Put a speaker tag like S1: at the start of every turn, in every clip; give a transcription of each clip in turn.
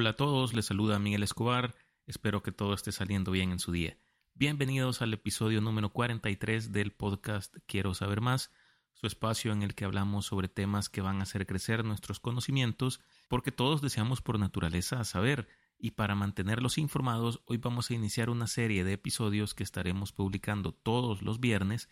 S1: Hola a todos, les saluda Miguel Escobar, espero que todo esté saliendo bien en su día. Bienvenidos al episodio número 43 del podcast Quiero saber más, su espacio en el que hablamos sobre temas que van a hacer crecer nuestros conocimientos, porque todos deseamos por naturaleza saber, y para mantenerlos informados, hoy vamos a iniciar una serie de episodios que estaremos publicando todos los viernes,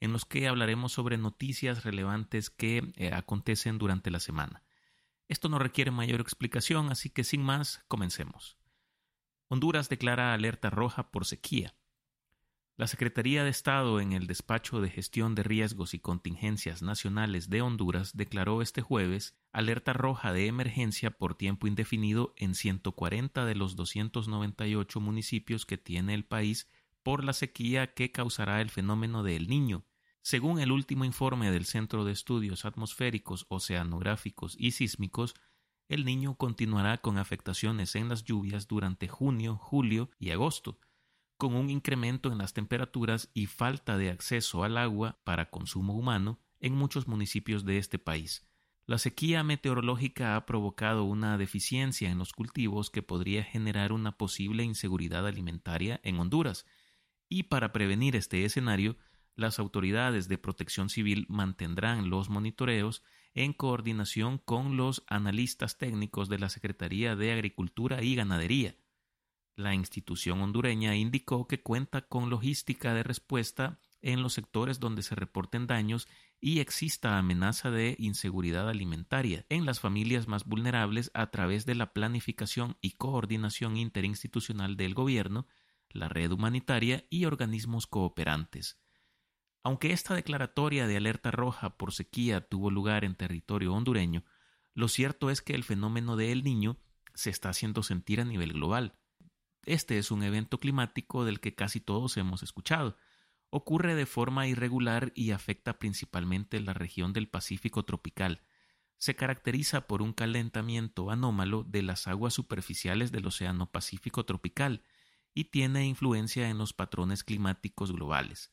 S1: en los que hablaremos sobre noticias relevantes que eh, acontecen durante la semana. Esto no requiere mayor explicación, así que sin más, comencemos. Honduras declara alerta roja por sequía. La Secretaría de Estado en el Despacho de Gestión de Riesgos y Contingencias Nacionales de Honduras declaró este jueves alerta roja de emergencia por tiempo indefinido en 140 de los 298 municipios que tiene el país por la sequía que causará el fenómeno de El Niño, según el último informe del Centro de Estudios Atmosféricos, Oceanográficos y Sísmicos, el niño continuará con afectaciones en las lluvias durante junio, julio y agosto, con un incremento en las temperaturas y falta de acceso al agua para consumo humano en muchos municipios de este país. La sequía meteorológica ha provocado una deficiencia en los cultivos que podría generar una posible inseguridad alimentaria en Honduras, y para prevenir este escenario, las autoridades de protección civil mantendrán los monitoreos en coordinación con los analistas técnicos de la Secretaría de Agricultura y Ganadería. La institución hondureña indicó que cuenta con logística de respuesta en los sectores donde se reporten daños y exista amenaza de inseguridad alimentaria en las familias más vulnerables a través de la planificación y coordinación interinstitucional del gobierno, la red humanitaria y organismos cooperantes. Aunque esta declaratoria de alerta roja por sequía tuvo lugar en territorio hondureño, lo cierto es que el fenómeno de El Niño se está haciendo sentir a nivel global. Este es un evento climático del que casi todos hemos escuchado. Ocurre de forma irregular y afecta principalmente la región del Pacífico tropical. Se caracteriza por un calentamiento anómalo de las aguas superficiales del Océano Pacífico tropical y tiene influencia en los patrones climáticos globales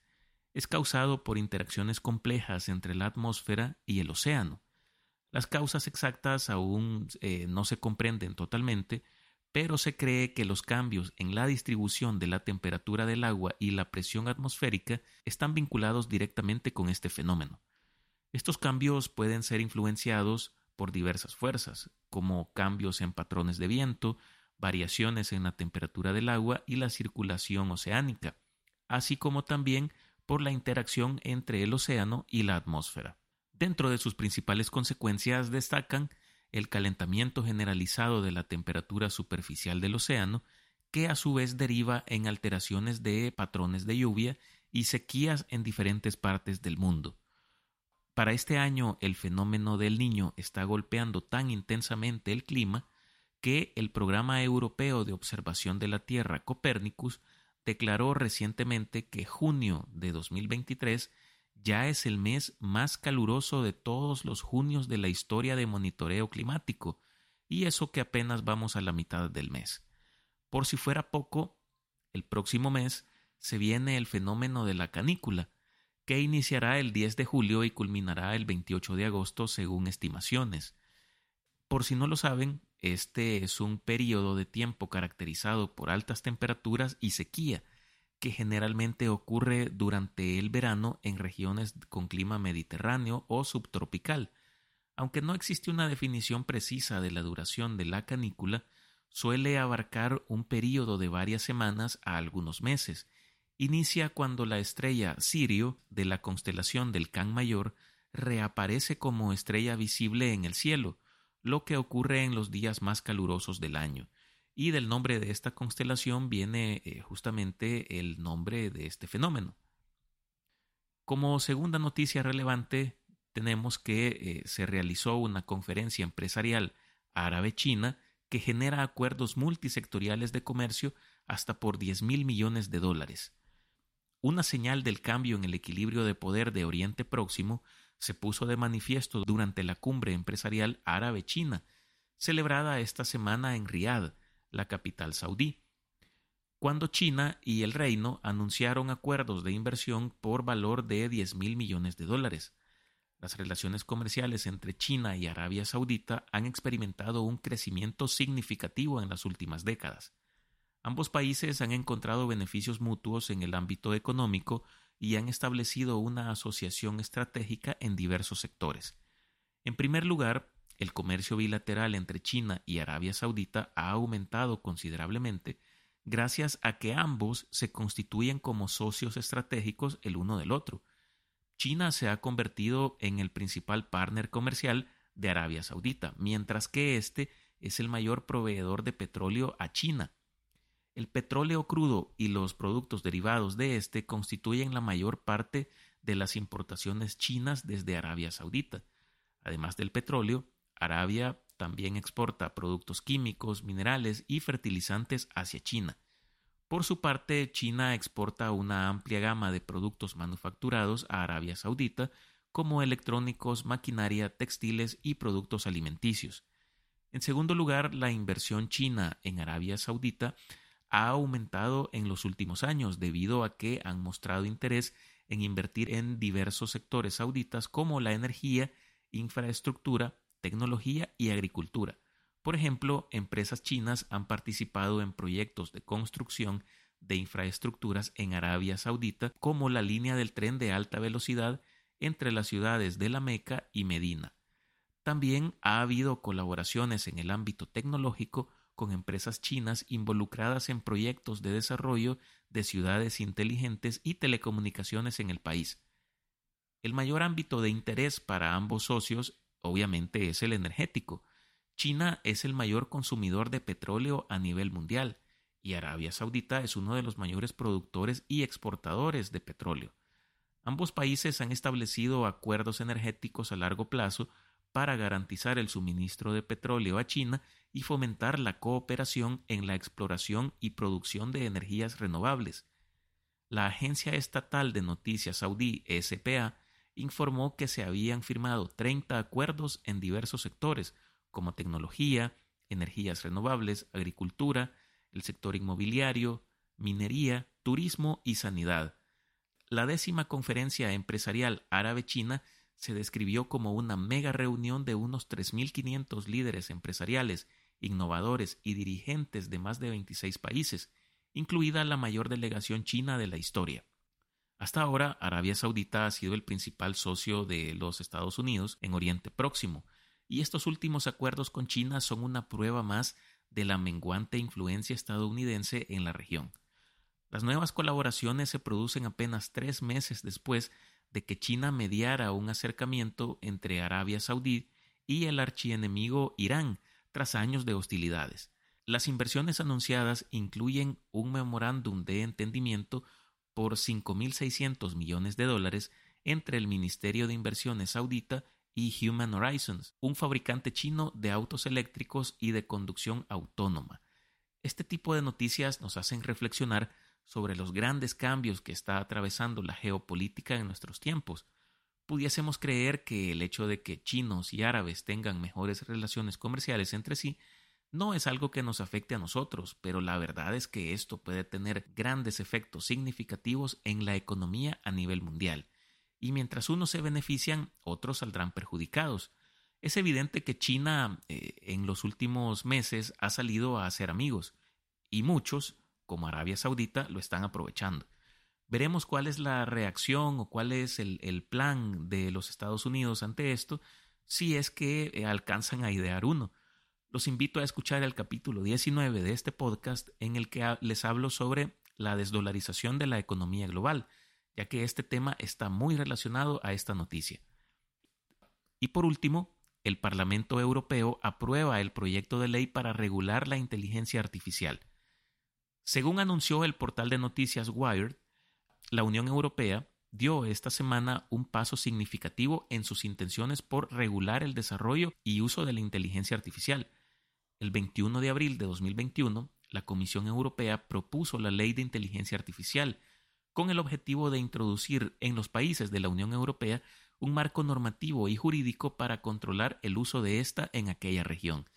S1: es causado por interacciones complejas entre la atmósfera y el océano. Las causas exactas aún eh, no se comprenden totalmente, pero se cree que los cambios en la distribución de la temperatura del agua y la presión atmosférica están vinculados directamente con este fenómeno. Estos cambios pueden ser influenciados por diversas fuerzas, como cambios en patrones de viento, variaciones en la temperatura del agua y la circulación oceánica, así como también por la interacción entre el océano y la atmósfera. Dentro de sus principales consecuencias destacan el calentamiento generalizado de la temperatura superficial del océano, que a su vez deriva en alteraciones de patrones de lluvia y sequías en diferentes partes del mundo. Para este año el fenómeno del niño está golpeando tan intensamente el clima que el Programa Europeo de Observación de la Tierra Copernicus declaró recientemente que junio de 2023 ya es el mes más caluroso de todos los junios de la historia de monitoreo climático, y eso que apenas vamos a la mitad del mes. Por si fuera poco, el próximo mes se viene el fenómeno de la canícula, que iniciará el 10 de julio y culminará el 28 de agosto según estimaciones. Por si no lo saben, este es un periodo de tiempo caracterizado por altas temperaturas y sequía, que generalmente ocurre durante el verano en regiones con clima mediterráneo o subtropical. Aunque no existe una definición precisa de la duración de la canícula, suele abarcar un periodo de varias semanas a algunos meses. Inicia cuando la estrella Sirio de la constelación del Can Mayor reaparece como estrella visible en el cielo, lo que ocurre en los días más calurosos del año. Y del nombre de esta constelación viene eh, justamente el nombre de este fenómeno. Como segunda noticia relevante, tenemos que eh, se realizó una conferencia empresarial árabe-china que genera acuerdos multisectoriales de comercio hasta por 10 mil millones de dólares. Una señal del cambio en el equilibrio de poder de Oriente Próximo se puso de manifiesto durante la cumbre empresarial árabe-china, celebrada esta semana en Riad, la capital saudí, cuando China y el Reino anunciaron acuerdos de inversión por valor de 10 mil millones de dólares. Las relaciones comerciales entre China y Arabia Saudita han experimentado un crecimiento significativo en las últimas décadas. Ambos países han encontrado beneficios mutuos en el ámbito económico y han establecido una asociación estratégica en diversos sectores. En primer lugar, el comercio bilateral entre China y Arabia Saudita ha aumentado considerablemente gracias a que ambos se constituyen como socios estratégicos el uno del otro. China se ha convertido en el principal partner comercial de Arabia Saudita, mientras que este es el mayor proveedor de petróleo a China. El petróleo crudo y los productos derivados de este constituyen la mayor parte de las importaciones chinas desde Arabia Saudita. Además del petróleo, Arabia también exporta productos químicos, minerales y fertilizantes hacia China. Por su parte, China exporta una amplia gama de productos manufacturados a Arabia Saudita, como electrónicos, maquinaria, textiles y productos alimenticios. En segundo lugar, la inversión china en Arabia Saudita ha aumentado en los últimos años debido a que han mostrado interés en invertir en diversos sectores sauditas como la energía, infraestructura, tecnología y agricultura. Por ejemplo, empresas chinas han participado en proyectos de construcción de infraestructuras en Arabia Saudita, como la línea del tren de alta velocidad entre las ciudades de La Meca y Medina. También ha habido colaboraciones en el ámbito tecnológico con empresas chinas involucradas en proyectos de desarrollo de ciudades inteligentes y telecomunicaciones en el país. El mayor ámbito de interés para ambos socios obviamente es el energético. China es el mayor consumidor de petróleo a nivel mundial y Arabia Saudita es uno de los mayores productores y exportadores de petróleo. Ambos países han establecido acuerdos energéticos a largo plazo para garantizar el suministro de petróleo a China y fomentar la cooperación en la exploración y producción de energías renovables. La agencia estatal de noticias saudí SPA informó que se habían firmado 30 acuerdos en diversos sectores, como tecnología, energías renovables, agricultura, el sector inmobiliario, minería, turismo y sanidad. La décima conferencia empresarial árabe-china se describió como una mega reunión de unos 3.500 líderes empresariales, innovadores y dirigentes de más de 26 países, incluida la mayor delegación china de la historia. Hasta ahora, Arabia Saudita ha sido el principal socio de los Estados Unidos en Oriente Próximo, y estos últimos acuerdos con China son una prueba más de la menguante influencia estadounidense en la región. Las nuevas colaboraciones se producen apenas tres meses después de que China mediara un acercamiento entre Arabia Saudí y el archienemigo Irán tras años de hostilidades. Las inversiones anunciadas incluyen un memorándum de entendimiento por 5.600 millones de dólares entre el Ministerio de Inversiones saudita y Human Horizons, un fabricante chino de autos eléctricos y de conducción autónoma. Este tipo de noticias nos hacen reflexionar sobre los grandes cambios que está atravesando la geopolítica en nuestros tiempos. Pudiésemos creer que el hecho de que chinos y árabes tengan mejores relaciones comerciales entre sí no es algo que nos afecte a nosotros, pero la verdad es que esto puede tener grandes efectos significativos en la economía a nivel mundial. Y mientras unos se benefician, otros saldrán perjudicados. Es evidente que China eh, en los últimos meses ha salido a hacer amigos, y muchos, como Arabia Saudita, lo están aprovechando. Veremos cuál es la reacción o cuál es el, el plan de los Estados Unidos ante esto, si es que eh, alcanzan a idear uno los invito a escuchar el capítulo 19 de este podcast en el que les hablo sobre la desdolarización de la economía global, ya que este tema está muy relacionado a esta noticia. Y por último, el Parlamento Europeo aprueba el proyecto de ley para regular la inteligencia artificial. Según anunció el portal de noticias Wired, la Unión Europea dio esta semana un paso significativo en sus intenciones por regular el desarrollo y uso de la inteligencia artificial, el 21 de abril de 2021, la Comisión Europea propuso la Ley de Inteligencia Artificial con el objetivo de introducir en los países de la Unión Europea un marco normativo y jurídico para controlar el uso de esta en aquella región.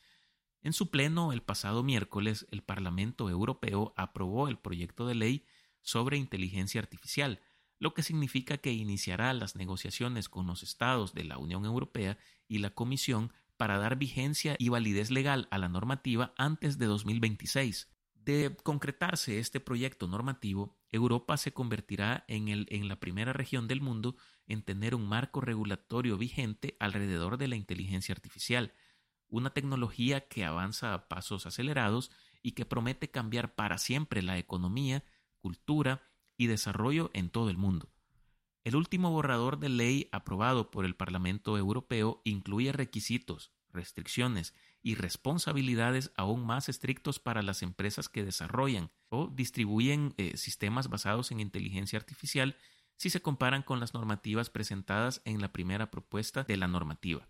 S1: En su pleno el pasado miércoles, el Parlamento Europeo aprobó el proyecto de ley sobre inteligencia artificial, lo que significa que iniciará las negociaciones con los estados de la Unión Europea y la Comisión para dar vigencia y validez legal a la normativa antes de 2026. De concretarse este proyecto normativo, Europa se convertirá en, el, en la primera región del mundo en tener un marco regulatorio vigente alrededor de la inteligencia artificial, una tecnología que avanza a pasos acelerados y que promete cambiar para siempre la economía, cultura y desarrollo en todo el mundo. El último borrador de ley aprobado por el Parlamento Europeo incluye requisitos, restricciones y responsabilidades aún más estrictos para las empresas que desarrollan o distribuyen eh, sistemas basados en inteligencia artificial si se comparan con las normativas presentadas en la primera propuesta de la normativa.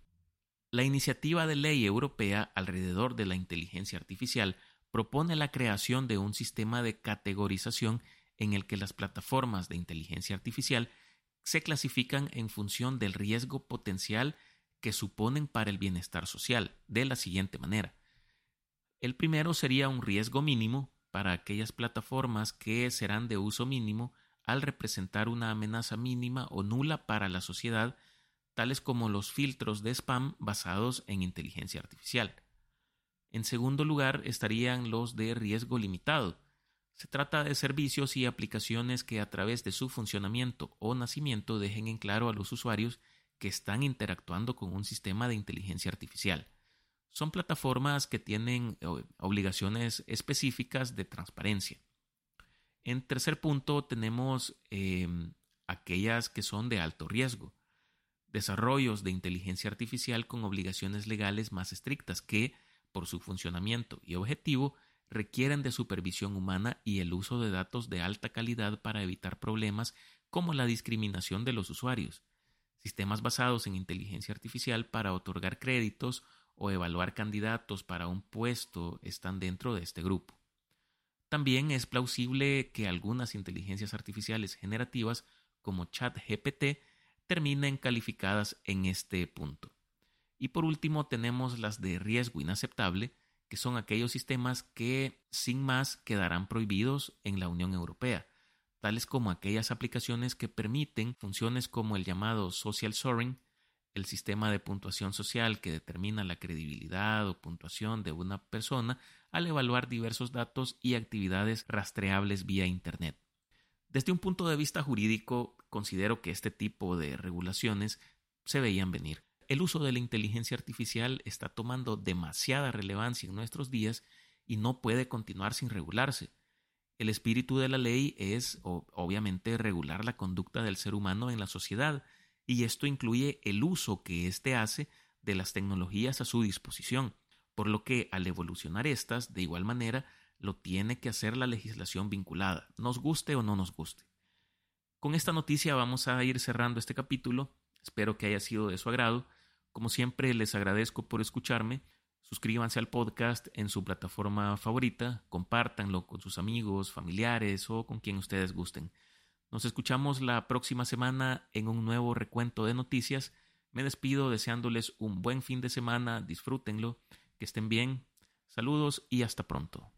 S1: La iniciativa de ley europea alrededor de la inteligencia artificial propone la creación de un sistema de categorización en el que las plataformas de inteligencia artificial se clasifican en función del riesgo potencial que suponen para el bienestar social, de la siguiente manera. El primero sería un riesgo mínimo para aquellas plataformas que serán de uso mínimo al representar una amenaza mínima o nula para la sociedad, tales como los filtros de spam basados en inteligencia artificial. En segundo lugar estarían los de riesgo limitado. Se trata de servicios y aplicaciones que a través de su funcionamiento o nacimiento dejen en claro a los usuarios que están interactuando con un sistema de inteligencia artificial. Son plataformas que tienen eh, obligaciones específicas de transparencia. En tercer punto tenemos em, aquellas que son de alto riesgo. Desarrollos de inteligencia artificial con obligaciones legales más estrictas que, por su funcionamiento y objetivo, requieren de supervisión humana y el uso de datos de alta calidad para evitar problemas como la discriminación de los usuarios sistemas basados en inteligencia artificial para otorgar créditos o evaluar candidatos para un puesto están dentro de este grupo. También es plausible que algunas inteligencias artificiales generativas como ChatGPT terminen calificadas en este punto. Y por último tenemos las de riesgo inaceptable, que son aquellos sistemas que sin más quedarán prohibidos en la Unión Europea, tales como aquellas aplicaciones que permiten funciones como el llamado social soaring, el sistema de puntuación social que determina la credibilidad o puntuación de una persona al evaluar diversos datos y actividades rastreables vía Internet. Desde un punto de vista jurídico, considero que este tipo de regulaciones se veían venir. El uso de la inteligencia artificial está tomando demasiada relevancia en nuestros días y no puede continuar sin regularse. El espíritu de la ley es, obviamente, regular la conducta del ser humano en la sociedad, y esto incluye el uso que éste hace de las tecnologías a su disposición, por lo que al evolucionar estas, de igual manera, lo tiene que hacer la legislación vinculada, nos guste o no nos guste. Con esta noticia vamos a ir cerrando este capítulo, espero que haya sido de su agrado, como siempre les agradezco por escucharme, Suscríbanse al podcast en su plataforma favorita, compártanlo con sus amigos, familiares o con quien ustedes gusten. Nos escuchamos la próxima semana en un nuevo recuento de noticias. Me despido deseándoles un buen fin de semana, disfrútenlo, que estén bien. Saludos y hasta pronto.